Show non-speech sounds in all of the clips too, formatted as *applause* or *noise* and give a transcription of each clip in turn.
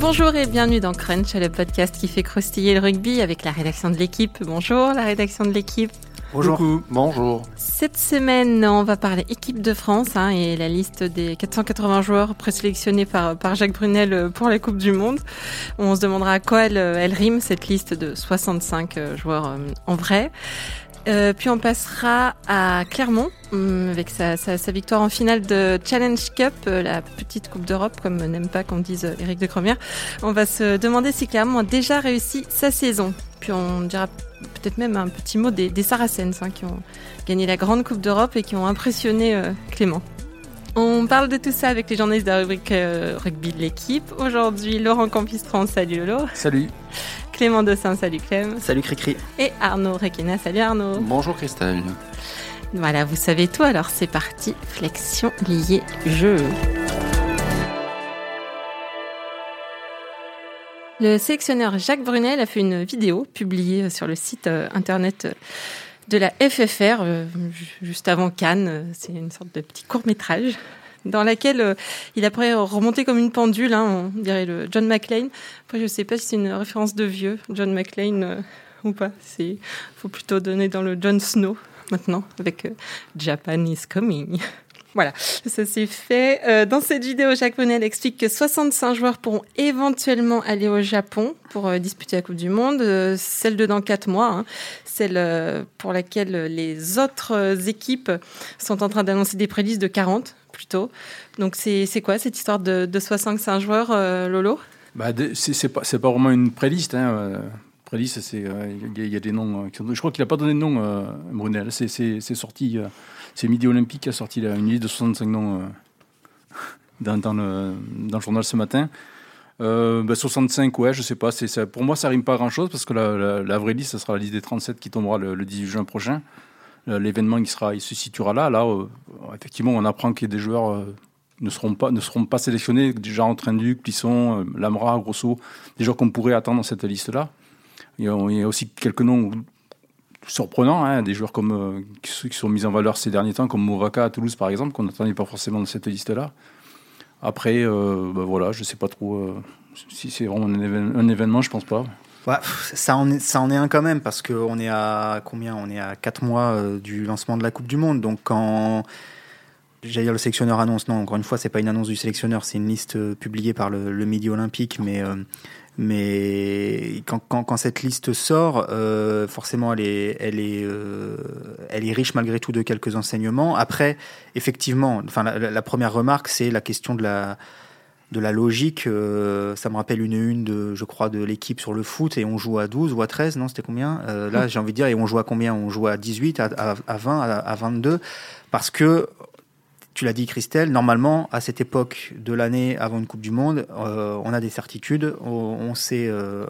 Bonjour et bienvenue dans Crunch, le podcast qui fait croustiller le rugby avec la rédaction de l'équipe. Bonjour la rédaction de l'équipe. Bonjour. Coucou. Bonjour. Cette semaine, on va parler équipe de France hein, et la liste des 480 joueurs présélectionnés par, par Jacques Brunel pour la Coupe du Monde. On se demandera à quoi elle, elle rime, cette liste de 65 joueurs euh, en vrai. Euh, puis on passera à Clermont hum, avec sa, victoire en finale de Challenge Cup, euh, la petite Coupe d'Europe, comme n'aime pas qu'on dise Eric de Cromière. On va se demander si Clermont a déjà réussi sa saison. Puis on dira peut-être même un petit mot des, Saracens hein, qui ont gagné la grande Coupe d'Europe et qui ont impressionné euh, Clément. On parle de tout ça avec les journalistes de la rubrique euh, rugby de l'équipe. Aujourd'hui, Laurent Campistran, salut Lolo. Salut. Clément Dossin, salut Clem. Salut Cricri. Et Arnaud Requena, salut Arnaud. Bonjour Christelle. Voilà, vous savez tout, alors c'est parti, flexion liée jeu. Le sélectionneur Jacques Brunel a fait une vidéo publiée sur le site euh, internet de la FFR euh, juste avant Cannes. C'est une sorte de petit court métrage dans laquelle euh, il après remonté comme une pendule, hein, on dirait le John McClane. Après, je ne sais pas si c'est une référence de vieux, John McClane euh, ou pas. Il faut plutôt donner dans le John Snow maintenant, avec euh, Japan is coming. *laughs* Voilà, ça c'est fait. Euh, dans cette vidéo, Jacques Brunel explique que 65 joueurs pourront éventuellement aller au Japon pour euh, disputer la Coupe du Monde, euh, celle de dans 4 mois, hein, celle pour laquelle les autres équipes sont en train d'annoncer des prélices de 40 plutôt. Donc c'est quoi cette histoire de, de 65 joueurs, Lolo? Bah, C'est pas, pas vraiment une préliste. Hein. Préliste, il y, y, a des noms. je crois qu'il n'a pas donné de nom, Brunel. C'est sorti c'est Midi Olympique qui a sorti là, une liste de 65 noms euh, dans, le, dans, le, journal ce matin. Euh, bah 65, ouais, je sais pas. Pour moi, ça rime pas grand chose parce que la, vraie liste, ça sera la liste des 37 qui tombera le, le 18 juin prochain. L'événement, il, sera, il se situera là. Là, euh, effectivement, on apprend que des joueurs euh, ne, seront pas, ne seront pas sélectionnés. Déjà en train du Plisson, euh, Lamra, Grosso, des joueurs qu'on pourrait attendre dans cette liste-là. Il y a aussi quelques noms surprenant, hein, des joueurs comme euh, qui sont mis en valeur ces derniers temps, comme Movaka à Toulouse par exemple, qu'on n'attendait pas forcément dans cette liste-là. Après, euh, bah, voilà, je sais pas trop euh, si c'est vraiment un, évén un, événement, je pense pas. Ça, en est, ça en est un quand même, parce qu'on est à combien? On est à 4 mois du lancement de la Coupe du Monde. Donc quand j'allais dire le sélectionneur annonce, non, encore une fois, c'est pas une annonce du sélectionneur, c'est une liste publiée par le, le Midi Olympique, mais mais quand, quand, quand, cette liste sort, euh, forcément, elle est, elle, est, euh, elle est riche malgré tout de quelques enseignements. Après, effectivement, enfin, la, la première remarque, c'est la question de la, de la logique. Euh, ça me rappelle une une, de, je crois, de l'équipe sur le foot, et on joue à 12 ou à 13, non C'était combien? Euh, Là, j'ai envie de dire, et on joue à combien? On joue à 18, à, à, à 20, à, à 22, parce que l'as dit Christelle, normalement, à cette époque de l'année avant une Coupe du Monde, euh, on a des certitudes, on, sait, euh,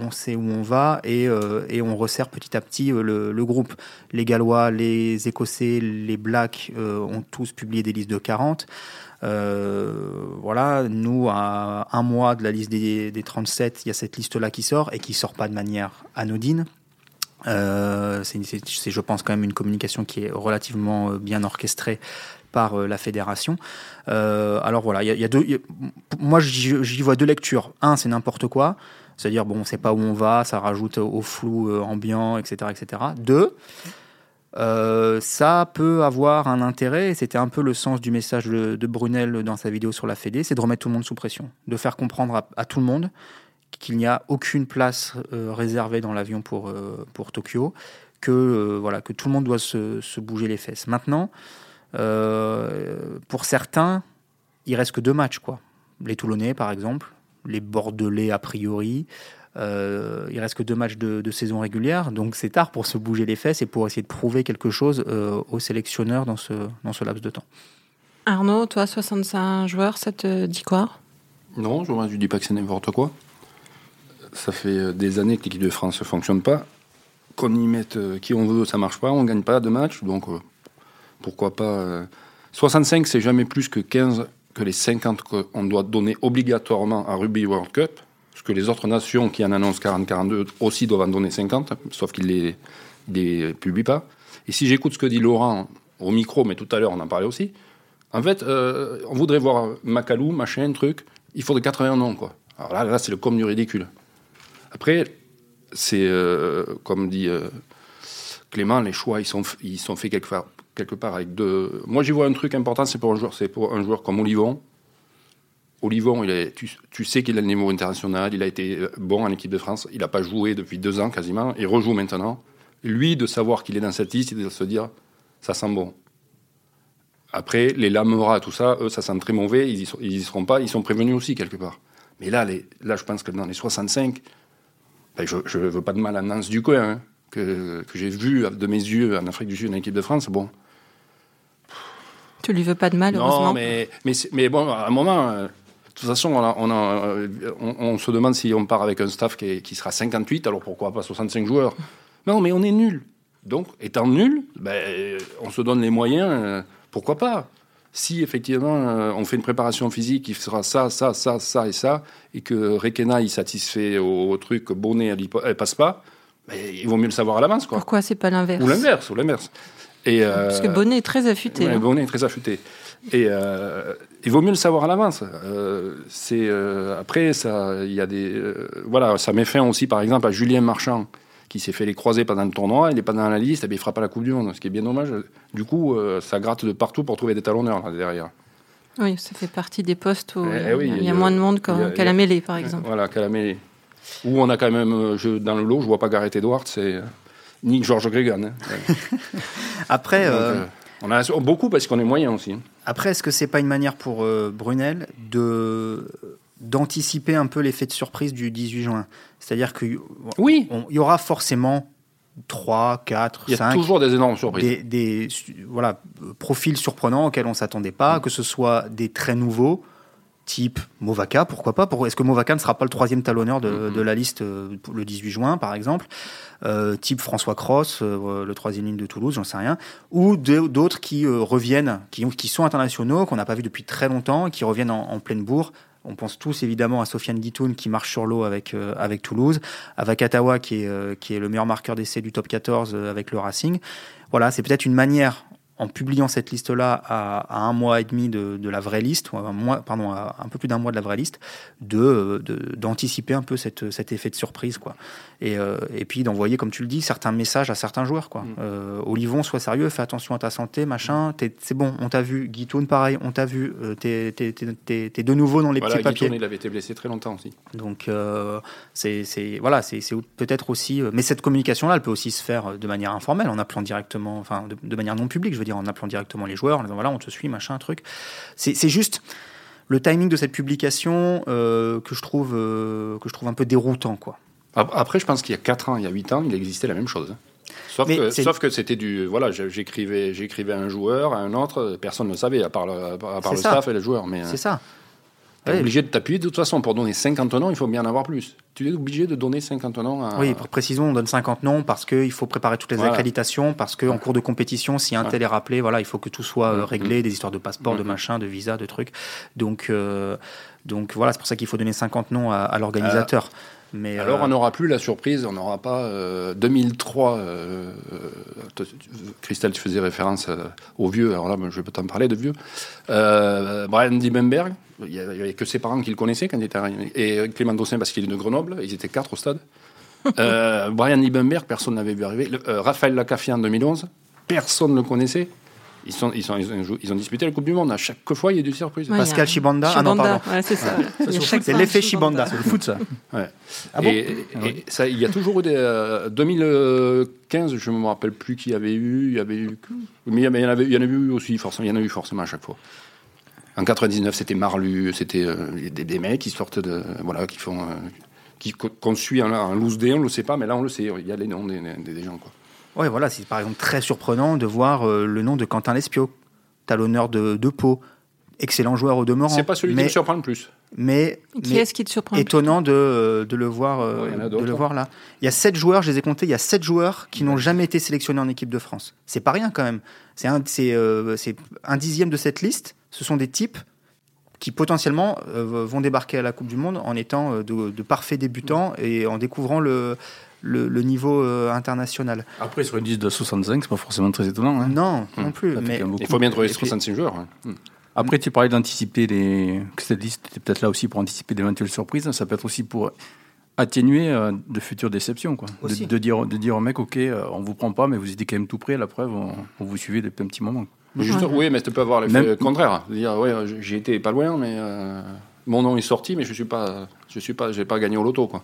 on sait où on va et, euh, on resserre petit à petit le, groupe. Les Gallois, les Écossais, les Blacks ont tous publié des listes de 40. voilà, nous, à un mois de la liste des, des 37, il y a cette liste-là qui sort et qui sort pas de manière anodine. C'est, je pense, quand même une communication qui est relativement bien orchestrée par euh, la fédération. Euh, alors voilà, il y, a deux. Y moi, j'y vois deux lectures. Un, c'est n'importe quoi, c'est-à-dire bon, on sait pas où on va, ça rajoute au flou euh, ambiant, etc., etc. Deux. Ça peut avoir un intérêt, c'était un peu le sens du message de, Brunel dans sa vidéo sur la Fédé, c'est de remettre tout le monde sous pression, de faire comprendre à, tout le monde qu'il n'y a aucune place réservée dans l'avion pour, pour Tokyo, que, voilà, que tout le monde doit se bouger les fesses. Maintenant, euh, pour certains, il reste que deux matchs, quoi. Les Toulonnais, par exemple, les Bordelais, a priori. Euh, il reste que deux matchs de, de saison régulière, donc c'est tard pour se bouger les fesses et pour essayer de prouver quelque chose euh, aux sélectionneurs dans ce, dans ce laps de temps. Arnaud, toi, 65 joueurs, ça te dit quoi? Non, je ne dis pas que c'est n'importe quoi. Ça fait des années que l'équipe de France ne fonctionne pas. Qu'on y mette qui on veut, ça marche pas, on ne gagne pas de match, donc pourquoi pas. Euh, 65, c'est jamais plus que 15 que les 50 qu'on doit donner obligatoirement à Rugby World Cup, parce que les autres nations qui en annoncent 40-42 aussi doivent en donner 50, sauf qu'ils ne les, publient pas. Et si j'écoute ce que dit Laurent au micro, mais tout à l'heure on en parlait aussi, en fait, euh, on voudrait voir Macalou, machin, truc, il faut de 80 noms, quoi. Alors là, là c'est le com du ridicule. Après, c'est euh, comme dit euh, Clément, les choix ils sont, ils sont faits quelque part, quelque part avec deux. Moi, j'y vois un truc important, c'est pour un joueur, c'est pour un joueur comme Olivon. Olivon, il est, tu, sais qu'il a le niveau international, il a été euh, bon en équipe de France, il n'a pas joué depuis deux ans quasiment, il rejoue maintenant. Lui, de savoir qu'il est dans cette liste, et de se dire, ça sent bon. Après, les Lamora, tout ça, eux, ça sent très mauvais, ils y, sont- ils y seront pas, ils sont prévenus aussi quelque part. Mais là, là, je pense que dans les 65, ben, je ne veux pas de mal à Nance du hein, que, que j'ai vu de mes yeux en Afrique du Sud en équipe de France. Bon, Tu lui veux pas de mal, heureusement. non, mais, mais, mais bon, à un moment, euh, de toute façon, on, a- on, a, euh, on, on se demande si on part avec un staff qui, est- qui sera 58, alors pourquoi pas 65 joueurs Non, mais on est nul. Donc, étant nul, ben, on se donne les moyens, euh, pourquoi pas? Si effectivement euh, on fait une préparation physique qui sera ça, ça, ça, ça et ça, et que Requena il satisfait au, au truc, Bonnet elle, elle passe pas, ben, il vaut mieux le savoir à l'avance, quoi. Pourquoi c'est pas l'inverse? Ou l'inverse, ou l'inverse. Et, euh, Parce que Bonnet est très affûté. Ouais, hein. Bonnet est très affûté. Et euh, il vaut mieux le savoir à l'avance. Euh, c'est euh, après ça, il y a des euh, voilà, ça met fin aussi par exemple à Julien Marchand qui s'est fait les croisés pendant le tournoi, il n'est pas dans la liste, et bien il fera pas la Coupe du Monde, ce qui est bien dommage. Du coup, euh, ça gratte de partout pour trouver des talonneurs là derrière. Oui, ça fait partie des postes où Eh, il y a- eh oui, il y a, moins de monde qu'à la mêlée, par exemple. Voilà, Calamé. Où on a quand même euh, je, dans le lot, je vois pas Gareth Edwards, c'est euh, ni George Gregan. hein. Ouais. *laughs* Après, Donc, euh, euh, on a beaucoup parce qu'on est moyen aussi. hein. Après, est-ce que c'est pas une manière pour euh, Brunel de d'anticiper un peu l'effet de surprise du 18 juin? C'est-à-dire qu'il Oui, y aura forcément 3, 4, il y a 5 toujours des énormes surprises. des, voilà, profils surprenants auxquels on ne s'attendait pas, que ce soit des très nouveaux, type Movaka, pourquoi pas Est-ce que Movaka ne sera pas le troisième talonneur de, Mhm. de la liste euh, le 18 juin, par exemple Euh, Type François Cross, euh, le troisième ligne de Toulouse, j'en sais rien. Ou d'autres qui euh, reviennent, qui, ont- qui sont internationaux, qu'on n'a pas vu depuis très longtemps, qui reviennent en, en pleine bourre. On pense tous évidemment à Sofiane Guitoun qui marche sur l'eau avec, avec Toulouse, à Vakatawa qui est, qui est le meilleur marqueur d'essai du top 14 euh, avec le Racing. Voilà, c'est peut-être une manière, en publiant cette liste-là à, à un mois et demi de, de la vraie liste, ou à un, mois, pardon, à un peu plus d'un mois de la vraie liste, de, euh, de- d'anticiper un peu cette, cet effet de surprise. Quoi. Et, euh, et puis d'envoyer, comme tu le dis, certains messages à certains joueurs. Quoi. Mm. Euh, Olivon, sois sérieux, fais attention à ta santé, machin. T'es- c'est bon, on t'a vu. Guitoun, pareil, on t'a vu. Euh, t'es, t'es de nouveau dans les Voilà, petits papiers. Guitoun, il avait été blessé très longtemps aussi. Donc euh, c'est voilà, peut-être aussi. euh, mais cette communication-là, elle peut aussi se faire de manière informelle, en appelant directement, enfin de, de manière non publique, je veux dire, en appelant directement les joueurs, en disant voilà, on te suit, machin, truc. C'est juste le timing de cette publication euh, que je trouve euh, que je trouve un peu déroutant, quoi. Ap- Après, je pense qu'il y a 4 ans, il y a 8 ans, il existait la même chose. hein. Sauf Mais que, c'était du. Voilà, j'écrivais, j'écrivais à un joueur, à un autre, personne ne le savait, à part le, à part le staff et les joueurs. Mais C'est ça. Tu es Ouais. obligé de t'appuyer. De toute façon, pour donner 50 noms, il faut bien en avoir plus. Tu es obligé de donner 50 noms à. Oui, pour précision, on donne 50 noms parce qu'il faut préparer toutes les Voilà. accréditations, parce qu'en cours de compétition, si un Ouais. tel est rappelé, voilà, il faut que tout soit euh, Mhm. réglé, des histoires de passeport, de Mhm. machin, de visa, de trucs. Donc, euh, donc voilà, c'est pour ça qu'il faut donner 50 noms à, à l'organisateur. Mais Alors, euh, on n'aura plus la surprise, on n'aura pas euh, 2003. euh, euh, Christelle, tu faisais référence euh, aux vieux, alors là, je vais pas t'en parler de vieux. Euh, Brian Diebenberg, il n'y avait que ses parents qui le connaissaient quand il était arrivé. Et Clément Dossin, parce qu'il est de Grenoble, ils étaient quatre au stade. *laughs* Euh, Brian Diebenberg, personne n'avait vu arriver. Le- euh, Raphaël Lacaffi en 2011, personne ne le connaissait. Ils, sont, ils, sont, ils, ont, ils ont disputé la Coupe du Monde. À chaque fois, il y a du surprise. Ouais, Pascal a- Shibanda, ah non, pardon. ouais, c'est ça. C'est l'effet Shibanda. C'est le foot, ça. Ouais. Ah bon et, et ça, il y a toujours eu des. euh, 2015, je ne me rappelle plus qui y avait eu. Il y avait eu. Mais il y, avait- il y en avait, il y en a eu aussi, forcément. Il y en a eu forcément à chaque fois. En 99, c'était Marlu, c'était euh, des, des mecs qui sortent de. Voilà, qui font. euh, qui, qu'on suit en, en loose day, on ne le sait pas, mais là, on le sait. Il y a les noms des, des- des gens, quoi. Ouais, voilà, c'est par exemple très surprenant de voir euh, le nom de Quentin Lespio, talonneur de, de Pau. Excellent joueur au demeurant. C'est pas celui mais, qui me surprend le plus. mais, Qui mais est-ce qui te surprend le plus étonnant de, euh, de le voir euh, Ouais, il y en a de le voir là. Il y a sept joueurs, je les ai comptés, il y a sept joueurs qui n'ont jamais été sélectionnés en équipe de France. C'est pas rien quand même. C'est un, c'est, euh, c'est un dixième de cette liste. Ce sont des types qui potentiellement euh, vont débarquer à la Coupe du Monde en étant euh, de, de parfaits débutants et en découvrant le, le, le niveau euh, international. Après, sur une liste de 65, c'est pas forcément très étonnant. Hein. Non, non plus. Mais. Il faut bien trouver Et puis- 65 joueurs. hein. Hmm. Après, tu parlais d'anticiper les. que cette liste était peut-être là aussi pour anticiper d'éventuelles surprises. Ça peut être aussi pour atténuer euh, de futures déceptions. Quoi. De, dire, de dire au mec, OK, euh, on vous prend pas, mais vous étiez quand même tout prêt. La preuve, on, on vous suivait depuis un petit moment. Juste- Ouais. Oui, mais tu peux avoir l'effet Même- contraire. Dire, ouais, j'ai été pas loin, mais euh, mon nom est sorti, mais je suis pas, je suis pas, j'ai pas gagné au loto, quoi.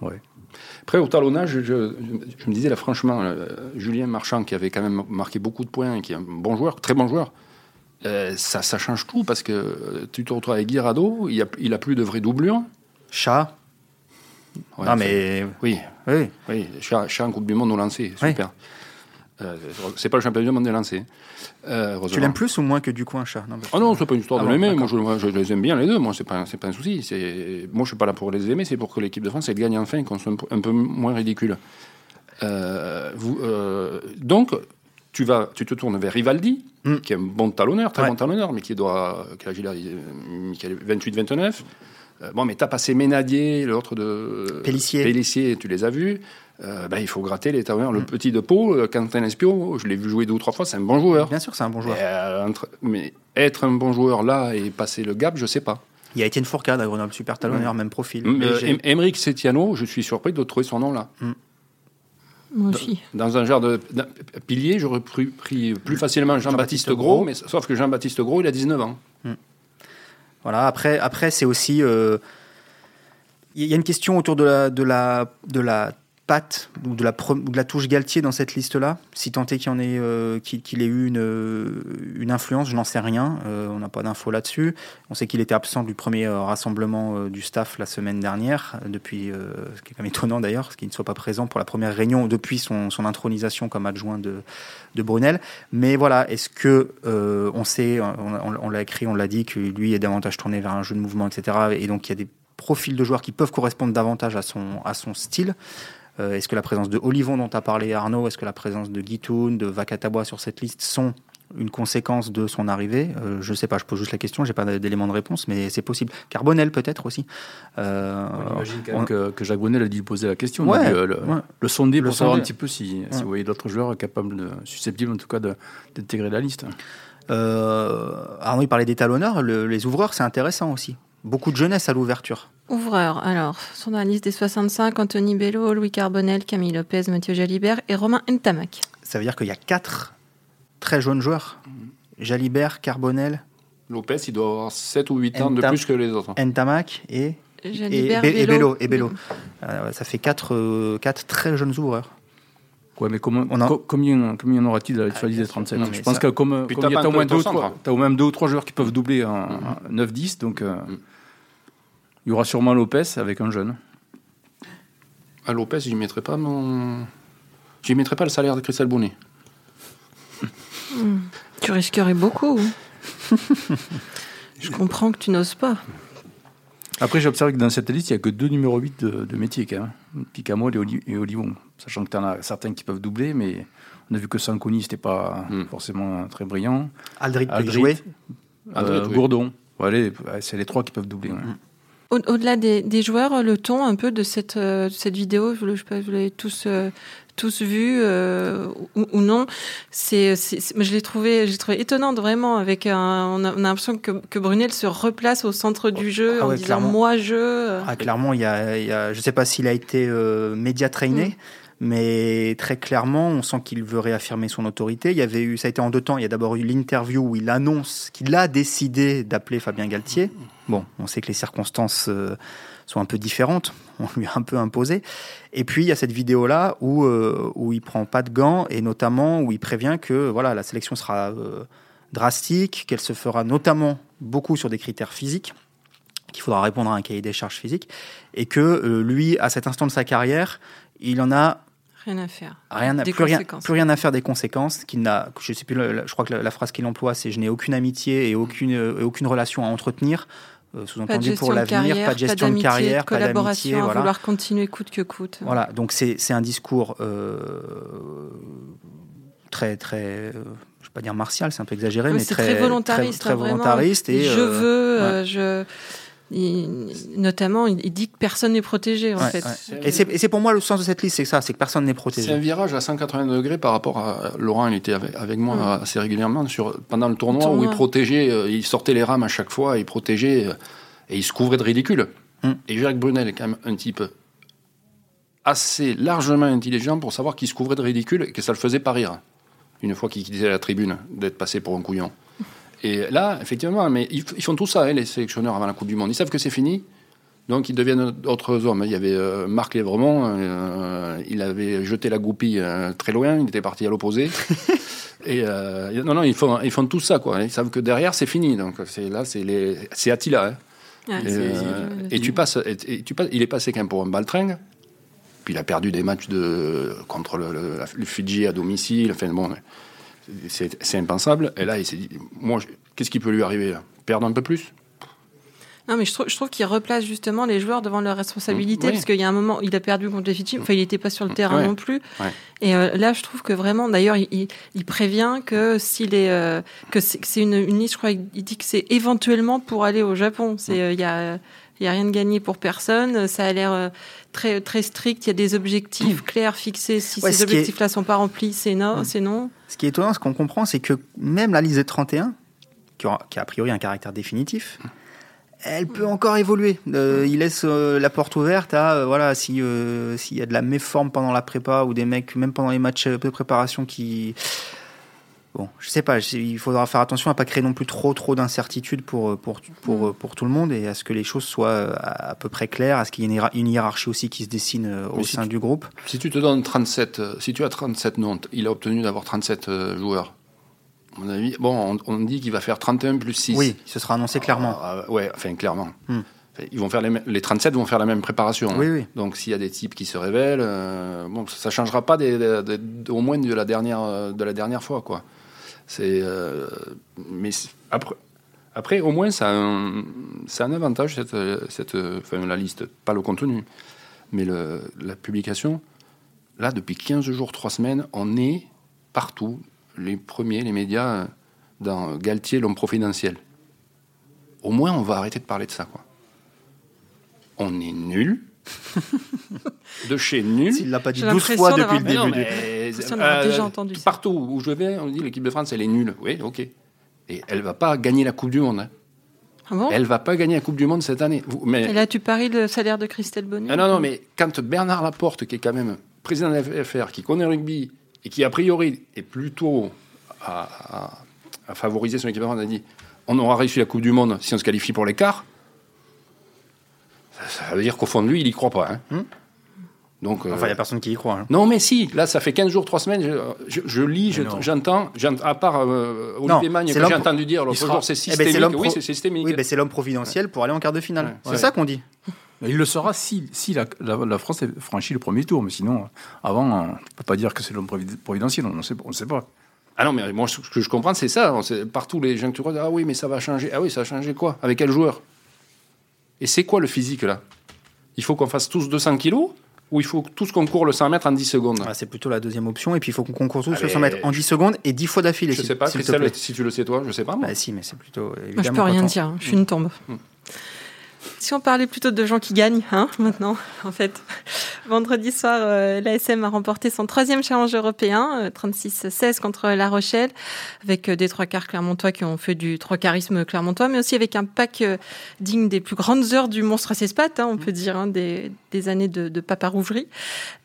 Ouais. Après, au talonnage, je, je- je me disais là, franchement, euh, Julien Marchand, qui avait quand même marqué beaucoup de points, qui est un bon joueur, très bon joueur, euh, ça, ça change tout parce que tu te retrouves avec Guirado, il a, il a plus de vraie doublure. Chat. Ouais, non, mais. Oui, Oui. oui, chat, chat en Coupe du Monde au lancer, Oui. Euh, c'est pas le championnat du monde des lancers. Euh, Tu l'aimes plus ou moins que du coup un chat non, Ah non, c'est pas une histoire Ah de bon, l'aimer. Moi, je, les aime bien les deux. Moi, c'est pas, c'est pas un souci. C'est, moi, je suis pas là pour les aimer. C'est pour que l'équipe de France elle gagne enfin, et qu'on soit un, peu- un peu moins ridicule. Euh, vous, donc, tu vas, tu te tournes vers Rivaldi, Mm. qui est un bon talonneur, très Ouais. bon talonneur, mais qui doit, quel âge il a, Il- Michael, 28-29. Euh, bon, mais t'as passé Ménadier, l'autre de Pellissier. Pellissier, tu les as vus. Euh, ben, il faut gratter les talonneurs. Le petit de Pau, euh, Quentin Espio, je l'ai vu jouer deux ou trois fois, c'est un bon joueur. Bien sûr, c'est un bon joueur. Euh, entre- mais être un bon joueur là et passer le gap, je sais pas. Il y a Étienne Fourcade à Grenoble, super talonneur, même profil. Mais Euh, Emeric Setiano, je suis surpris de trouver son nom là. Moi aussi. Dans un genre de pilier, j'aurais pris, pris plus facilement Jean-Baptiste Gros, Gros. mais sauf que Jean-Baptiste Gros, il a 19 ans. Voilà, après, après c'est aussi. euh, Il y a une question autour de la, de la, de la patte ou de la, touche Galtier dans cette liste-là. Si tant est qu'il ait, euh, ait eu une, euh, une influence, je n'en sais rien. Euh, on n'a pas d'infos là-dessus. On sait qu'il était absent du premier rassemblement du staff la semaine dernière, depuis, ce qui est quand même étonnant d'ailleurs, qu'il ne soit pas présent pour la première réunion depuis son, intronisation comme adjoint de, Brunel. Mais voilà, est-ce que on sait, on, l'a écrit, on l'a dit, que lui est davantage tourné vers un jeu de mouvement, etc. Et donc il y a des profils de joueurs qui peuvent correspondre davantage à son style. Euh, est-ce que la présence de Olivon dont a parlé Arnaud, est-ce que la présence de Guitoun, de Vakatabois sur cette liste sont une conséquence de son arrivée? Euh, Je ne sais pas, je pose juste la question, j'ai pas d'élément de réponse, mais c'est possible. Carbonel peut-être aussi. Euh, On imagine quand on- même que, que Jacques Bonnet a dû poser la question, Ouais, le, le- ouais. le sonder Le pour savoir un petit peu si, vous voyez d'autres joueurs capables, de, susceptibles en tout cas de- d'intégrer la liste. Euh, Arnaud, il parlait des talonneurs, le- les ouvreurs, c'est intéressant aussi. Beaucoup de jeunesse à l'ouverture. Ouvreur, alors, sur la liste des 65, Anthony Bello, Louis Carbonel, Camille Lopez, Mathieu Jalibert et Romain Ntamak. Ça veut dire qu'il y a quatre très jeunes joueurs. Jalibert, Carbonel, Lopez, il doit avoir 7 ou 8 ans de plus que les autres. Ntamak et, et, Jalibert, Be- et Bello. Et Bello. Euh, ça fait quatre, euh, quatre très jeunes ouvreurs. Ouais, mais comment, On en- co- combien, combien en aura-t-il à sur la liste des 37 non, Je pense ça- que comme, Puis comme t'as il y a pas t'as au moins, deux, ou trois- centre. t'as au même deux ou trois joueurs qui peuvent doubler en, Mhm. en 9-10, donc euh, il y aura sûrement Lopez avec un jeune. À Lopez, j'y mettrais pas mon. J'y mettrais pas le salaire de Christelle Bonnet. Tu risquerais beaucoup. *laughs* Je comprends que tu n'oses pas. Après, j'ai observé que dans cette liste, il n'y a que deux numéros 8 de, de métier, quand même. Picamol et, Oli- et Olivon. Sachant que tu en as certains qui peuvent doubler, mais on a vu que Sanconi, c'était pas Hmm. forcément très brillant. Aldrit peut Aldrit, euh, oui. Gourdon. Voilà, c'est les trois qui peuvent doubler. ouais. Au- Au-delà des, des joueurs, le ton un peu de cette, euh, cette vidéo, je ne sais pas, vous l'avez tous, euh, tous vu euh, ou, ou non, c'est, je l'ai trouvé, j'ai trouvé étonnante vraiment. Avec un, on a, on a l'impression que, que Brunel se replace au centre du jeu Ah en ouais, disant clairement. moi je. Ah, clairement, il y a, il y a- je ne sais pas s'il a été euh, média trainé, Mm. Mais très clairement, on sent qu'il veut réaffirmer son autorité. Il y avait eu, ça a été en deux temps. Il y a d'abord eu l'interview où il annonce qu'il a décidé d'appeler Fabien Galtier. Bon, on sait que les circonstances euh, sont un peu différentes. *laughs* On lui a un peu imposé. Et puis il y a cette vidéo là où euh, où il prend pas de gants et notamment où il prévient que voilà la sélection sera euh, drastique, qu'elle se fera notamment beaucoup sur des critères physiques qu'il faudra répondre à un cahier des charges physiques, et que euh, lui, à cet instant de sa carrière, il en a Rien à faire. rien, à- Des plus, rien, plus rien à faire des conséquences. Qu'il n'a, je sais plus, je crois que la, la phrase qu'il emploie, c'est je n'ai aucune amitié et aucune, euh, et aucune relation à entretenir. Euh, Sous-entendu pour l'avenir, pas de gestion de, carrière, pas collaboration, d'amitié. Voilà. vouloir continuer coûte que coûte. Voilà, donc c'est un discours euh, très, très, euh, je ne vais pas dire martial, c'est un peu exagéré, Oui, mais très, très volontariste, très, hein, vraiment. volontariste. Et, je veux, ouais. je. Il- notamment, il, dit que personne n'est protégé en Ouais, fait. ouais. Et c'est pour moi le sens de cette liste, c'est ça, c'est que personne n'est C'est un protégé. virage à 180 degrés par rapport à Laurent. Il était avec, avec moi assez régulièrement sur, pendant le tournoi, Le tournoi. où il protégeait, euh, il sortait les rames à chaque fois, il protégeait euh, et il se couvrait de ridicule. Mm. Et Jacques Brunel est quand même un type assez largement intelligent pour savoir qu'il se couvrait de ridicule et que ça le faisait pas rire. Une fois qu'il quittait la tribune, d'être passé pour un couillon. Et là, effectivement, mais ils, ils font tout ça, hein, les sélectionneurs avant la Coupe du Monde. Ils savent que c'est fini, donc ils deviennent d'autres hommes. Il y avait euh, Marc Lévremont, euh, il avait jeté la goupille euh, très loin, il était parti à l'opposé. *laughs* et euh, non, non, ils font, ils font tout ça, quoi. Ils savent que derrière, c'est fini. Donc c'est là, c'est les, c'est Attila. hein. Et, euh, tu passes, et, et tu passes, il est passé quand même pour un baltringue. Puis il a perdu des matchs de, contre le, le- Fidji à domicile. Enfin, bon, c'est impensable. Et là, il s'est dit, moi, qu'est-ce qui peut lui arriver là? Perdre un peu plus? Non, mais je trouve, je trouve qu'il replace justement les joueurs devant leurs responsabilités, Mm, oui. parce qu'il y a un moment, il a perdu contre les Fidji, enfin, il n'était pas sur le terrain Ouais. non plus. Ouais. Et euh, là, je trouve que vraiment, d'ailleurs, il, il- il prévient que s'il est, euh, que c'est une, une liste, je crois, il dit que c'est éventuellement pour aller au Japon. C'est, euh, il y a, il y a rien de gagné pour personne. Ça a l'air euh, très, très strict. Il y a des objectifs *clears throat* clairs fixés. Si Ouais, ces ce qui est- objectifs-là sont pas remplis, c'est non, c'est non. Ce qui est étonnant, ce qu'on comprend, c'est que même la liste des 31, qui, a a priori un caractère définitif, elle peut encore évoluer. Euh, il laisse euh, la porte ouverte à, euh, voilà, si, s'il y a de la méforme pendant la prépa ou des mecs, même pendant les matchs de préparation qui. Bon, je sais pas, il faudra faire attention à pas créer non plus trop trop d'incertitudes pour, pour, pour, Mm. pour tout le monde et à ce que les choses soient euh, à, peu près claires, à ce qu'il y ait une hiérar- une hiérarchie aussi qui se dessine euh, au Mais si sein tu- du groupe. Si tu te donnes 37, euh, si tu as 37 noms, il a obtenu d'avoir 37 euh, joueurs. À mon avis, bon, on, on dit qu'il va faire 31 plus 6. Oui, ce sera annoncé clairement. Ah, ah, ouais, enfin, clairement. Hmm. Enfin, Ils vont faire les, les 37 vont faire la même préparation. hein. Oui, oui. Donc, s'il y a des types qui se révèlent, euh, bon, ça ne changera pas des- des- des- au moins de la dernière, de la dernière fois. Quoi. C'est, euh, mais après, après, au moins, ça a un, un avantage, cette, cette, enfin, la liste, pas le contenu, mais la publication. Là, depuis 15 jours, 3 semaines, on est partout, les premiers, les médias, dans Galtier, l'homme providentiel. Au moins, on va arrêter de parler de ça. Quoi. On est nul. *laughs* de chez nul. S'il l'a pas dit J'ai 12 l'impression fois depuis le début. non, du- mais, euh, déjà entendu ça. Partout où je vais, on dit l'équipe de France, elle est nulle. Oui, ok. Et elle va pas gagner la Coupe du Monde. hein. Ah bon? Elle va pas gagner la Coupe du Monde cette année. Vous- mais, Et là, tu paries le salaire de Christelle Bonny ah non, non, mais quand Bernard Laporte, qui est quand même président de la FFR, qui connaît le rugby et qui a priori est plutôt à, à- à favoriser son équipe de France, a dit on aura réussi la Coupe du Monde si on se qualifie pour l'écart. Ça, ça veut dire qu'au fond de lui, il y croit pas. hein. Hmm. Donc, euh, Enfin, il n'y a personne qui y croit. hein. non, mais si, là, ça fait 15 jours, 3 semaines, je, je- je lis, j'entends, j'ent- à part euh, Non, Olivier Magne, c'est que l'homme- j'ai entendu dire l'autre il sera- jour, c'est Eh ben, c'est systémique. l'homme oui, c'est systémique. Oui, ben, c'est l'homme providentiel pour aller en quart de finale. Ouais. c'est Ouais. ça qu'on dit. Il le sera si, si la, la- la France a franchi le premier tour, mais sinon, euh, avant, on ne peut pas dire que c'est l'homme provid- providentiel, on ne sait, on sait pas. Ah non, mais moi, ce que je comprends, c'est ça. Partout, les gens que tu crois, ah oui, mais ça va changer. Ah oui, ça va changer quoi? Avec quel joueur? Et c'est quoi le physique, là? Il faut qu'on fasse tous 200 kilos ou il faut tous qu'on court le 100 mètres en 10 secondes? Ah, c'est plutôt la deuxième option. Et puis, il faut qu'on concourt tous le Allez, 100 mètres en 10 secondes et 10 fois d'affilée. Je s'il- sais pas, Christelle, plaît. si tu le sais toi, je sais pas. moi. Bah si, mais c'est plutôt Moi, je évidemment. peux rien dire, hein. je suis une tombe. Mm. Si on parlait plutôt de gens qui gagnent, hein, maintenant, en fait. Vendredi soir, euh, l'ASM a remporté son troisième challenge européen, euh, 36-16 contre La Rochelle, avec euh, des trois quarts clermontois qui ont fait du trois quarisme clermontois, mais aussi avec un pack euh, digne des plus grandes heures du monstre à ses pattes, hein, on peut dire, hein, des, années de, de papa rougerie.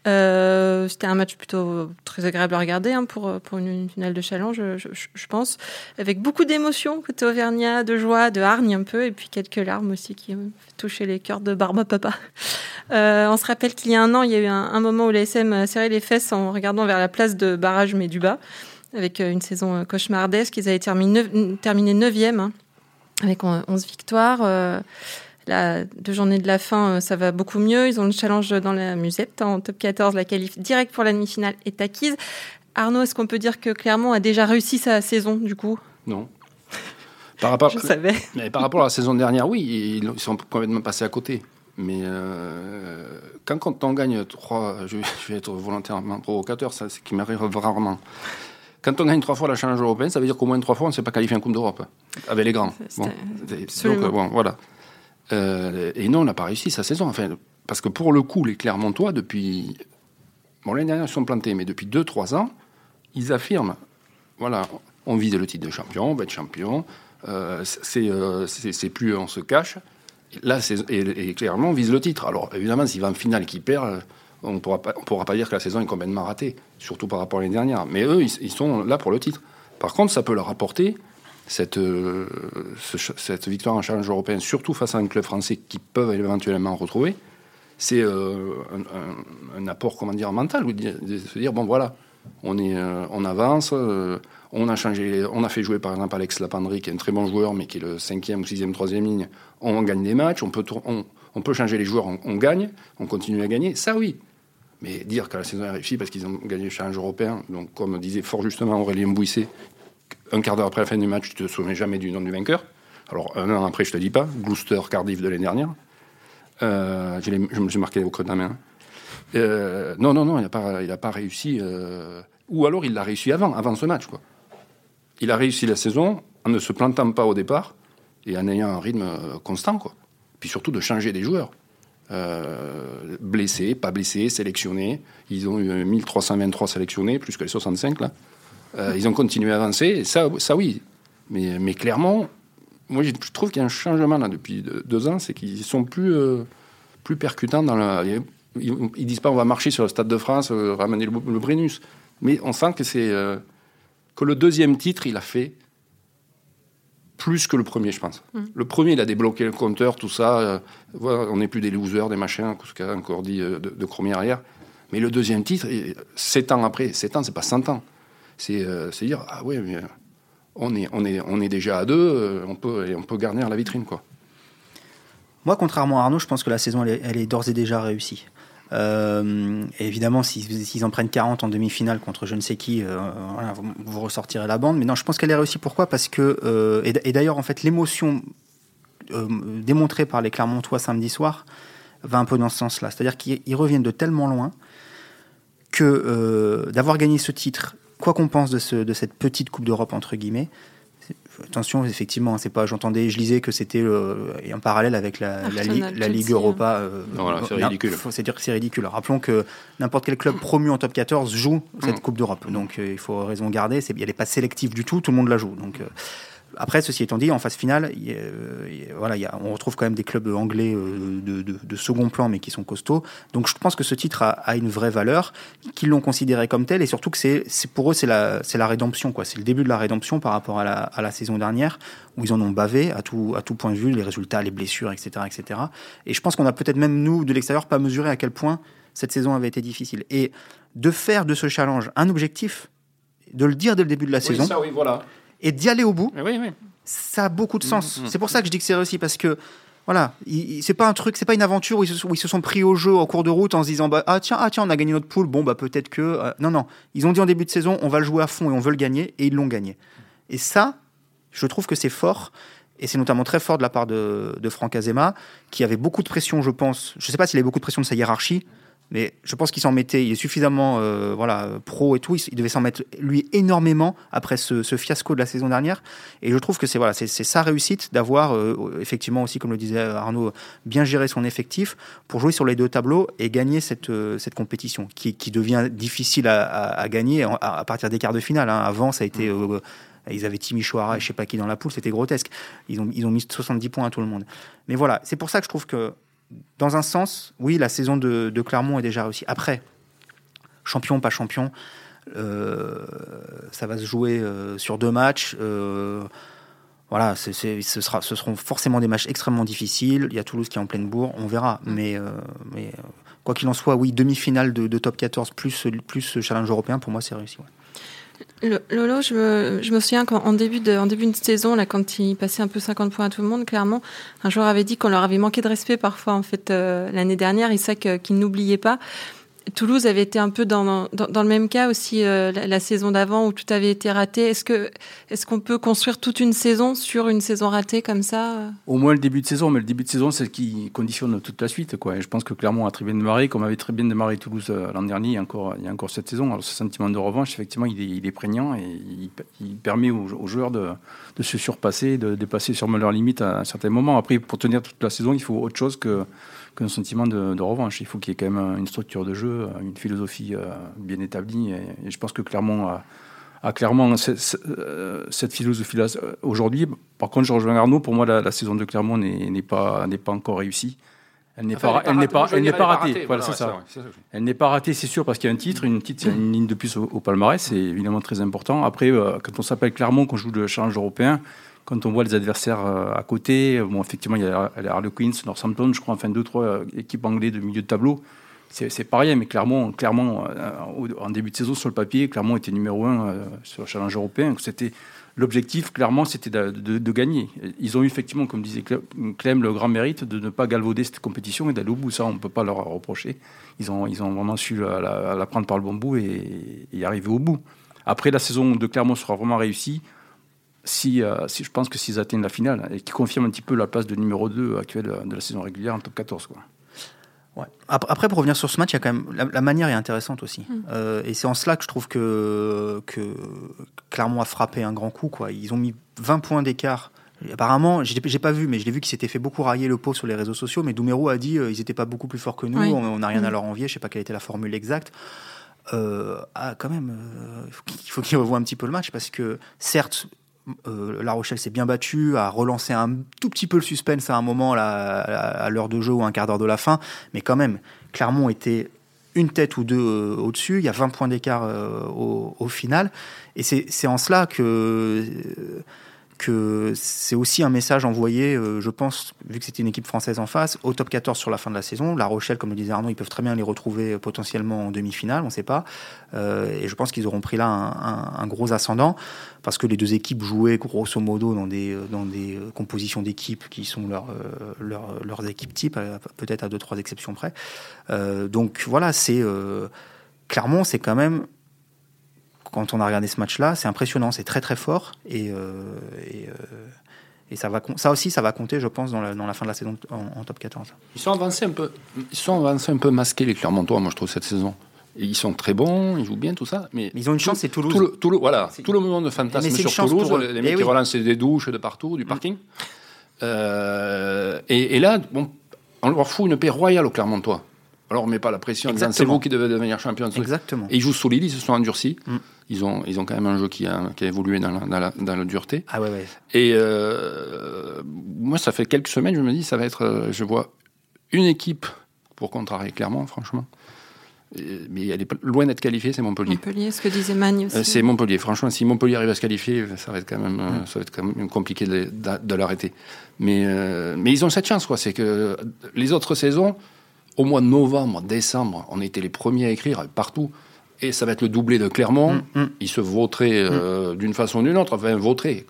Euh, C'était un match plutôt très agréable à regarder hein, pour, pour une, finale de challenge, je, je- je pense, avec beaucoup d'émotions côté Auvergnat, de joie, de hargne un peu, et puis quelques larmes aussi qui toucher les cœurs de Barba Papa. Euh, on se rappelle qu'il y a un an, il y a eu un, moment où l'ASM serré les fesses en regardant vers la place de barrage mais du bas, avec euh, une saison euh, cauchemardesque. Ils avaient terminé, neuf- terminé 9e, hein, avec on- 11 victoires. La deux journées de la fin, ça va beaucoup mieux. Ils ont le challenge dans la musette. En top 14, la qualif direct pour la demi-finale est acquise. Arnaud, est-ce qu'on peut dire que Clermont a déjà réussi sa saison, du coup? Non. Par rapport, Je savais. mais par rapport à la saison dernière, oui, ils, sont complètement passés à côté. Mais euh, quand, quand on gagne trois, je, je vais être volontairement provocateur, ça, c'est qui m'arrive rarement. Quand on gagne trois fois la challenge européenne, ça veut dire qu'au moins trois fois on ne s'est pas qualifié en Coupe d'Europe avec les grands. Donc, bon, voilà. Euh, et non, on n'a pas réussi sa saison. Enfin, parce que pour le coup, les Clermontois, depuis. Bon, l'année dernière, ils sont plantés, mais depuis 2-3 ans, ils affirment voilà, on vise le titre de champion, on va être champion. Euh, euh, c'est plus on se cache. Là, et, clairement, on vise le titre. Alors, évidemment, s'il va en finale et qu'il perd, on ne pourra pas dire que la saison est complètement ratée, surtout par rapport à l'année dernière. Mais eux, ils, sont là pour le titre. Par contre, ça peut leur apporter cette, euh, cette victoire en challenge européen, surtout face à un club français qui peuvent éventuellement retrouver. C'est un, apport, comment dire, mental, de se dire, bon voilà, on, est, on avance, on a changé, on a fait jouer par exemple Alex Lapandry, qui est un très bon joueur, mais qui est le cinquième ou sixième, troisième ligne. On gagne des matchs, on peut, on, peut changer les joueurs, on, gagne, on continue à gagner. Ça, oui. Mais dire que la saison est réussie parce qu'ils ont gagné le challenge européen, donc comme disait fort justement Aurélien Bouissé, un quart d'heure après la fin du match, tu te souviens jamais du nom du vainqueur. Alors un an après, je te dis pas, Gloucester, Cardiff de l'année dernière. Euh, je, me suis marqué au creux de la main. Euh, non, non, non, il n'a pas, réussi. Euh, ou alors il l'a réussi avant, avant ce match, il a réussi la saison en ne se plantant pas au départ et en ayant un rythme euh, constant. Quoi. Puis surtout de changer des joueurs. Blessés, pas blessés, sélectionnés. Ils ont eu 1323 sélectionnés, plus que les 65 là. Ils ont continué à avancer, ça, ça oui. Mais, mais clairement, moi je trouve qu'il y a un changement là depuis deux ans, c'est qu'ils sont plus, plus percutants dans la. Ils, ils, disent pas on va marcher sur le Stade de France, ramener le, le Brennus. Mais on sent que c'est que le deuxième titre, il a fait plus que le premier, je pense. Mm. Le premier, il a débloqué le compteur, tout ça. Euh, on n'est plus des losers, des machins, ce qu'a encore dit euh, de, de arrière. Mais le deuxième titre, sept ans après, sept ans, c'est pas 100 ans. Euh, c'est dire, ah ouais, mais on est, on est, on est déjà à deux, on peut, on peut garnir la vitrine, quoi. Moi, contrairement à Arnaud, je pense que la saison, elle est d'ores et déjà réussie. Euh, évidemment, s'ils en prennent 40 en demi-finale contre je ne sais qui, euh, vous, ressortirez la bande. Mais non, je pense qu'elle est réussie. Pourquoi? Parce que, euh, et, d'ailleurs, en fait, l'émotion démontrée par les Clermontois samedi soir va un peu dans ce sens-là. C'est-à-dire qu'ils reviennent de tellement loin que d'avoir gagné ce titre, quoi qu'on pense de cette petite Coupe d'Europe, entre guillemets, attention, effectivement, c'est pas. J'entendais, je lisais que c'était euh, en parallèle avec la, la, Ligue Europa. Euh, c'est ridicule. C'est dire que c'est ridicule. Rappelons que n'importe quel club promu en top 14 joue cette mm. Coupe d'Europe. Donc euh, il faut raison garder. Elle n'est pas sélective du tout. Tout le monde la joue. Donc après, ceci étant dit, en phase finale, voilà, on retrouve quand même des clubs anglais euh, de, second plan, mais qui sont costauds. Donc je pense que ce titre a, une vraie valeur, qu'ils l'ont considéré comme tel, et surtout que c'est pour eux, c'est la, la rédemption. C'est le début de la rédemption par rapport à la, saison dernière, où ils en ont bavé à tout, à tout point de vue, les résultats, les blessures, etc. etc. Et je pense qu'on a peut-être même, nous, de l'extérieur, pas mesuré à quel point cette saison avait été difficile. Et de faire de ce challenge un objectif, de le dire dès le début de la saison. Ça, oui, voilà et d'y aller au bout, oui, ça a beaucoup de sens. Mm, mm. C'est pour ça que je dis que c'est réussi parce que voilà, c'est pas un truc, c'est pas une aventure où ils, se, sont pris au jeu en cours de route en se disant bah, ah tiens ah tiens on a gagné notre poule. Bon bah peut-être que euh, non non. Ils ont dit en début de saison on va le jouer à fond et on veut le gagner et ils l'ont gagné. Et ça je trouve que c'est fort et c'est notamment très fort de la part de, de Franck Azema qui avait beaucoup de pression je pense. Je sais pas s'il avait beaucoup de pression de sa hiérarchie mais je pense qu'il s'en mettait, il est suffisamment euh, voilà, pro et tout, il, devait s'en mettre lui énormément après ce, fiasco de la saison dernière. Et je trouve que c'est voilà, c'est sa réussite d'avoir euh, effectivement aussi, comme le disait Arnaud, bien géré son effectif pour jouer sur les deux tableaux et gagner cette, euh, cette compétition qui, qui devient difficile à, à, gagner à, partir des quarts de finale. Hein. Avant, ça a été. Mm. ils avaient Timișoara et je sais pas qui dans la poule, c'était grotesque. Ils ont, ils ont mis 70 points à tout le monde. Mais voilà, c'est pour ça que je trouve que dans un sens, oui, la saison de, Clermont est déjà réussie. Après, champion, pas champion, euh, ça va se jouer euh, sur deux matchs. Euh, voilà, ce, sera, ce seront forcément des matchs extrêmement difficiles. Il y a Toulouse qui est en pleine bourre, on verra. Mm. Mais, mais quoi qu'il en soit, oui, demi-finale de, top 14 plus, plus challenge européen, pour moi, c'est réussi. Lolo, je me, je me souviens qu'en début de, en début de saison, là, quand il passait un peu 50 points à tout le monde, clairement, un joueur avait dit qu'on leur avait manqué de respect parfois, en fait, euh, l'année dernière. Il sait qu'il n'oubliait pas. Toulouse avait été un peu dans, dans, le même cas aussi euh, la, saison d'avant où tout avait été raté. Est-ce est-ce qu'on peut construire toute une saison sur une saison ratée comme ça Au moins le début de saison, mais le début de saison c'est ce qui conditionne toute la suite. Quoi. Et je pense que Clermont a très bien démarré, comme avait très bien démarré Toulouse euh, l'an dernier. Il y, a encore, il y a encore cette saison. Alors ce sentiment de revanche, effectivement, il est, il est prégnant et il, permet aux, joueurs de, de se surpasser, de dépasser sûrement leurs limites à un certain moment. Après, pour tenir toute la saison, il faut autre chose que qu'un sentiment de, de, revanche. Il faut qu'il y ait quand même une structure de jeu, une philosophie euh, bien établie. Et, et je pense que Clermont a, a clairement cette, euh, cette philosophie-là aujourd'hui. Par contre, je rejoins Arnaud. Pour moi, la, la saison de Clermont n'est pas, pas encore réussie. Elle n'est enfin, pas, elle n'est pas, elle n'est pas ratée. Voilà, c'est ça. ça. Elle n'est pas ratée, c'est sûr, parce qu'il y a un titre, une titre, c'est une ligne de plus au, au palmarès, c'est évidemment très important. Après, euh, quand on s'appelle Clermont, qu'on joue le challenge européen, quand on voit les adversaires euh, à côté, bon, effectivement, il y a les Harlequins, Northampton, je crois, enfin deux, trois euh, équipes anglaises de milieu de tableau. C'est pas rien, mais clairement, clairement euh, en début de saison, sur le papier, Clermont était numéro un sur le challenge européen. C'était L'objectif, clairement, c'était de, gagner. Ils ont eu effectivement, comme disait Clem, le grand mérite de ne pas galvauder cette compétition et d'aller au bout. Ça, on ne peut pas leur reprocher. Ils ont, ils ont vraiment su la prendre par le bon bout et, et, arriver au bout. Après, la saison de Clermont sera vraiment réussie si, euh, si je pense que s'ils atteignent la finale et qui confirme un petit peu la place de numéro 2 actuelle de la saison régulière en top 14. Quoi. Ouais. Après, pour revenir sur ce match, il y a quand même la, la manière est intéressante aussi, mmh. euh, et c'est en cela que je trouve que que Clermont a frappé un grand coup. Quoi. Ils ont mis 20 points d'écart. Apparemment, j'ai pas vu, mais je l'ai vu qu'ils s'étaient fait beaucoup railler le pot sur les réseaux sociaux. Mais Doumerou a dit euh, ils n'étaient pas beaucoup plus forts que nous, oui. on n'a rien mmh. à leur envier. Je sais pas quelle était la formule exacte. Euh, ah, quand même, euh, il faut qu'ils revoient un petit peu le match parce que certes, euh, La Rochelle s'est bien battue, a relancé un tout petit peu le suspense à un moment là, à l'heure de jeu ou un quart d'heure de la fin, mais quand même, Clermont était une tête ou deux euh, au-dessus, il y a 20 points d'écart euh, au, au, final, et c'est en cela que que c'est aussi un message envoyé, euh, je pense, vu que c'était une équipe française en face, au top 14 sur la fin de la saison. La Rochelle, comme le disait Arnaud, ils peuvent très bien les retrouver euh, potentiellement en demi-finale, on ne sait pas. Euh, et je pense qu'ils auront pris là un, gros ascendant, parce que les deux équipes jouaient grosso modo dans des, dans des compositions d'équipes qui sont leur, leur, leurs équipes type, peut-être à deux, trois exceptions près. Donc voilà, c'est... Clermont, c'est quand même quand on a regardé ce match-là, c'est impressionnant, c'est très très fort et, euh, et, euh, et, ça va ça aussi ça va compter, je pense, dans la, dans la fin de la saison en, en, top 14. Ils sont avancés un peu, ils sont avancés un peu masqués les Clermontois, moi je trouve cette saison. Ils sont très bons, ils jouent bien, tout ça. Mais ils ont une chance, c'est Toulouse. Tout le, tout le, voilà, tout le moment de fantasme sur Toulouse, les, les mecs qui oui. relancent des douches de partout, du parking. Mmh. Euh, et, et, là, bon, on leur fout une paix royale aux Clermontois. Alors on met pas la pression en disant c'est vous qui devez devenir champion. Exactement. Et ils jouent solide, ils se sont endurcis. Mm. Ils, ont, ils ont quand même un jeu qui a, qui a évolué dans la, dans, la, dans la dureté. Ah ouais, ouais. Et euh, moi, ça fait quelques semaines, je me dis, ça va être. Euh, je vois une équipe pour contrarier clairement, franchement. Mais elle est loin d'être qualifiée, c'est Montpellier. Montpellier, ce que disait Magne aussi. Euh, c'est Montpellier. Franchement, si Montpellier arrive à se qualifier, ça va être quand même, ça va être quand même compliqué de, de, de l'arrêter. Mais, euh, mais ils ont cette chance, quoi. C'est que les autres saisons, au mois de novembre, décembre, on était les premiers à écrire partout. Et ça va être le doublé de Clermont. Mm, mm. Ils se voteraient euh, mm. d'une façon ou d'une autre. Enfin, voter.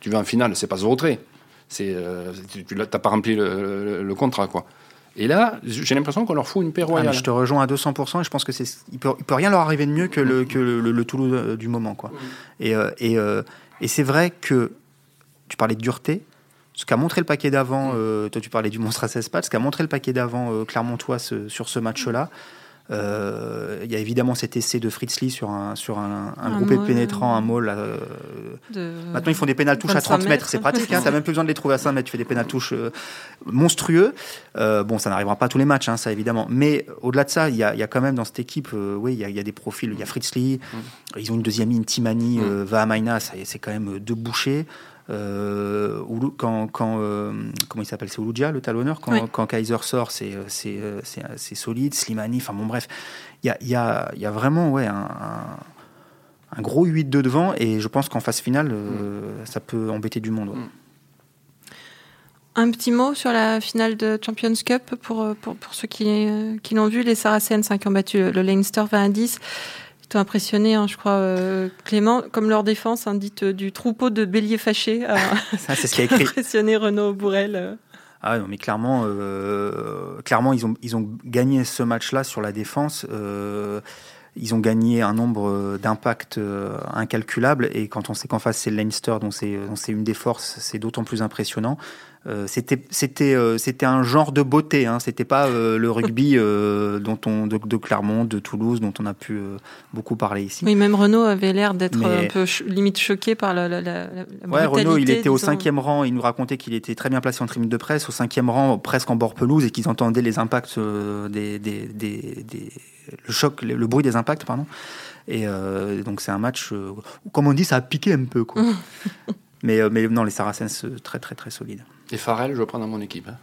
Tu vas en finale, c'est pas se. C'est, euh, tu n'as pas rempli le, le, le, contrat, quoi. Et là, j'ai l'impression qu'on leur fout une paix royale. Ah, je te rejoins à 200%. Et je pense que c'est, il peut, il peut rien leur arriver de mieux que le, que le, le Toulouse euh, du moment, quoi. Et, euh, et, et c'est vrai que tu parlais de dureté ce qu'a montré le paquet d'avant, euh, toi tu parlais du monstre à 16 pattes, ce qu'a montré le paquet d'avant Clermontois ce, sur ce match-là, il y a évidemment cet essai de Fritz Lee sur un, sur un, un, un groupé de pénétrants, un mall. Euh, de... Maintenant, ils font des pénales touches à 30 mètres, mètres c'est pratique. Hein, tu même plus besoin de les trouver à 5 mètres. Tu fais des pénales touches euh, monstrueux. bon, ça n'arrivera pas à tous les matchs, hein, ça évidemment. Mais au-delà de ça, il y a, y a, quand même dans cette équipe, oui, il y, y, a des profils. Il y a Fritz Lee, mm. ils ont une deuxième ligne, Timani, mm. Vahamaina, c'est quand même deux bouchées. Euh, quand, quand euh, comment il s'appelle c'est Ouloudia le talonneur quand, oui. quand Kaiser sort c'est c'est c'est solide Slimani enfin bon bref il y a il y a il y a vraiment ouais un, un, un gros 8 de devant et je pense qu'en phase finale euh, mm. ça peut embêter du monde ouais. mm. Un petit mot sur la finale de Champions Cup pour, pour, pour ceux qui, qui l'ont vu. Les Saracens hein, qui ont battu le Leinster 20 à 10 t'ont impressionné, hein, je crois, euh, Clément, comme leur défense, hein, dite euh, du troupeau de béliers fâchés. Euh, *laughs* Ça, c'est ce qui a écrit. impressionné Renaud Bourrel. Ah non, mais clairement, euh, clairement ils, ont, ils ont gagné ce match-là sur la défense. Ils ont gagné un nombre d'impacts incalculables. Et quand on sait qu'en face, c'est Leinster, dont c'est une des forces, c'est d'autant plus impressionnant. Euh, c'était c'était euh, c'était un genre de beauté hein. c'était pas euh, le rugby dont on de, Clermont de Toulouse dont on a pu beaucoup parler ici. Oui même Renault avait l'air d'être un peu limite choqué par la, la, la, ouais, Renault il était au cinquième rang. Il nous racontait qu'il était très bien placé en tribune de presse au cinquième rang presque en bord pelouse et qu'ils entendaient les impacts des, des, des, des, le choc le, bruit des impacts pardon. Et donc c'est un match comme on dit ça a piqué un peu quoi. *laughs* Mais mais non les Saracens très très très solides et Farrell, je prends dans mon équipe. Hein.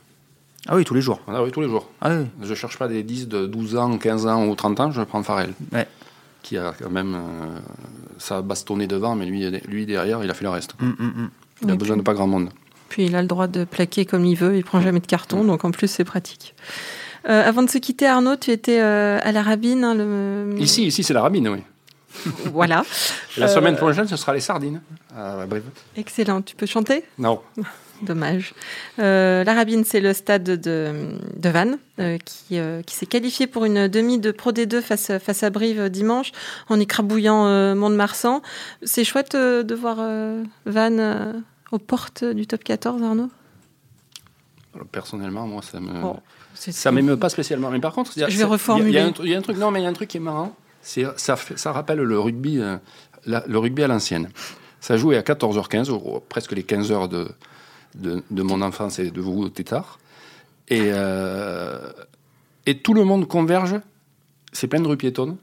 Ah oui, tous les jours. Ah oui, tous les jours. Ah oui. Je cherche pas des 10 de 12 ans, 15 ans ou 30 ans, je prends Farrell. Ouais. Qui a quand même. Euh, ça a bastonné devant, mais lui, lui derrière, il a fait le reste. Mm, mm, mm. Il a besoin de pas grand monde. Puis il a le droit de plaquer comme il veut, il prend jamais de carton, donc en plus c'est pratique. Euh, avant de se quitter, Arnaud, tu étais euh, à la Rabine. Hein, le... Ici, ici c'est la Rabine, oui. *laughs* voilà. La semaine prochaine, ce sera les sardines. Excellent. Tu peux chanter? Non. *laughs* Dommage. Euh, la Rabine, c'est le stade de, de Vannes euh, qui, euh, qui s'est qualifié pour une demi de Pro D2 face, face à Brive dimanche en écrabouillant Mont-de-Marsan. C'est chouette de voir Vannes aux portes du top 14, Arnaud? Personnellement, moi, ça me. ça m'émeut pas spécialement. Mais par contre, je vais reformuler. Il y, a un, truc, non, mais il y a un truc qui est marrant. Ça, ça rappelle le rugby, le rugby à l'ancienne. Ça jouait à 14h15, presque les 15h de, de, mon enfance et de vous, Tétard. Et, euh, et tout le monde converge. C'est plein de rues piétonnes.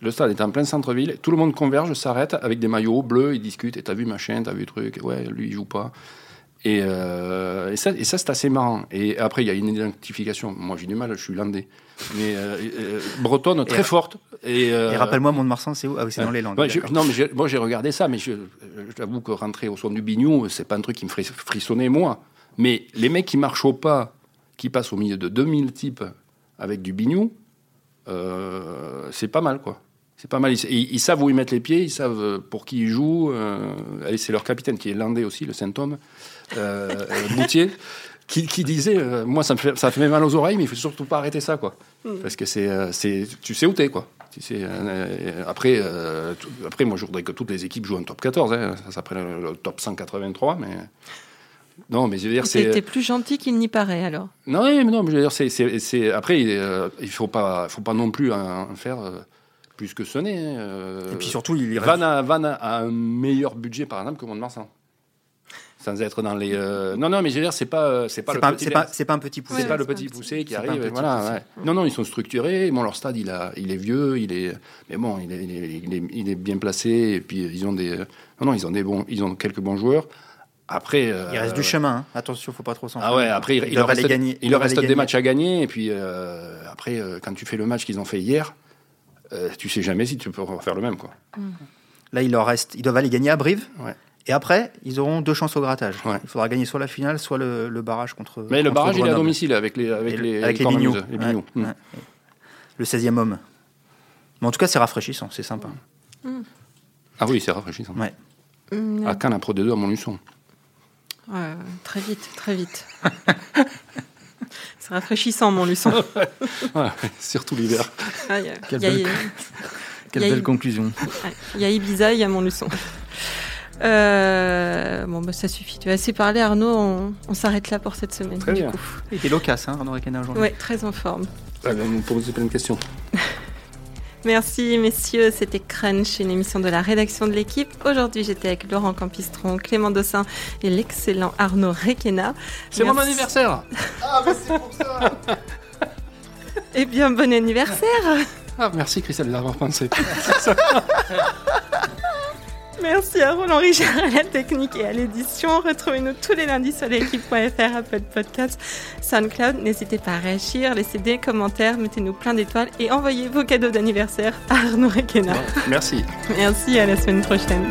Le stade est en plein centre-ville. Tout le monde converge, s'arrête avec des maillots bleus, ils discutent. Et t'as vu machin, t'as vu truc. Ouais, lui, il joue pas. Et, euh, et, ça, et ça c'est assez marrant. Et après, il y a une identification. Moi, j'ai du mal, je suis landais. Mais euh, euh bretonne, très forte. Et, euh, rappelle-moi, Mont-de-Marsan, c'est où? Ah oui, c'est dans les Landes. non, mais moi, j'ai regardé ça, mais j'avoue que rentrer au son du Bignou, c'est pas un truc qui me ferait frissonner, moi. Mais les mecs qui marchent au pas, qui passent au milieu de 2000 types avec du Bignou, c'est pas mal, quoi. C'est pas mal. Ils, savent où ils mettent les pieds, ils savent pour qui ils jouent. c'est leur capitaine qui est landais aussi, le Saint-Homme euh, Boutier, qui, disait euh, Moi, ça me, fait, ça fait mal aux oreilles, mais il faut surtout pas arrêter ça, quoi. Mm. Parce que c'est, euh, c'est, tu sais où t'es, quoi. Euh, après, après, moi, je voudrais que toutes les équipes jouent en top 14. Hein. Ça s'appelle le, top 183, mais. Non, mais je veux dire, c'est. T'es plus gentil qu'il n'y paraît, alors. Non, mais non, mais je veux dire, c'est, c'est, après, il faut pas, faut pas non plus en, faire plus que ce n'est. Et puis surtout, il Van a, Van a un meilleur budget, par exemple, que Mont-de-Marsan sans être dans les. Euh, non, non, mais je veux dire, c'est pas, c'est pas, le pas, petit. C'est pas, c'est pas un petit poussé. C'est pas le petit poussé qui arrive. Voilà, Non, non, ils sont structurés. Bon, leur stade, il a, il est vieux, il est, mais bon, il est, il est, il est, bien placé. Et puis ils ont des, non, non, ils ont des bons, ils ont quelques bons joueurs. Après, euh, il reste du chemin. Hein. Attention, faut pas trop s'en. Ah ouais, après, il, leur reste, gagner. il leur reste des matchs à gagner. Et puis euh, après, quand tu fais le match qu'ils ont fait hier, tu sais jamais si tu peux refaire le même, quoi. Là, il leur reste, ils doivent aller gagner à Brive. Ouais. Et après, ils auront deux chances au grattage. Il faudra gagner soit la finale, soit le, barrage contre. Mais le barrage, il est à domicile avec les avec les, avec les, hmm. Le 16e homme. Mais en tout cas, c'est rafraîchissant, c'est sympa. Hmm. Ah oui, c'est rafraîchissant. Ouais. Hmm. À Cannes, à Pro D2 à Montluçon. Ouais, très vite, très vite. c'est rafraîchissant, Montluçon. *laughs* ouais, surtout l'hiver. Ah, Quelle, belle, *laughs* Quelle belle conclusion. Il y a Ibiza, il y a Montluçon. Euh, bon, bah, ça suffit. Tu as assez parlé, Arnaud. On, s'arrête là pour cette semaine. Très du bien. Coup. Il était loquace, hein, Arnaud Requena aujourd'hui. Oui, très en forme. Ah, ben, vous posez plein de questions. *laughs* Merci, messieurs. C'était Crunch, une émission de la rédaction de l'équipe. Aujourd'hui, j'étais avec Laurent Campistron, Clément Dossin et l'excellent Arnaud Requena. C'est mon anniversaire Ah, mais *laughs* c'est pour ça Eh bien, bon anniversaire Ah, merci, Christelle, d'avoir pensé. *laughs* Merci à Roland Richard à la technique et à l'édition. Retrouvez-nous tous les lundis sur l'équipe.fr, Apple Podcast, SoundCloud. N'hésitez pas à réagir, laissez des commentaires, mettez-nous plein d'étoiles et envoyez vos cadeaux d'anniversaire à Arnaud Requena. Merci. Merci, à la semaine prochaine.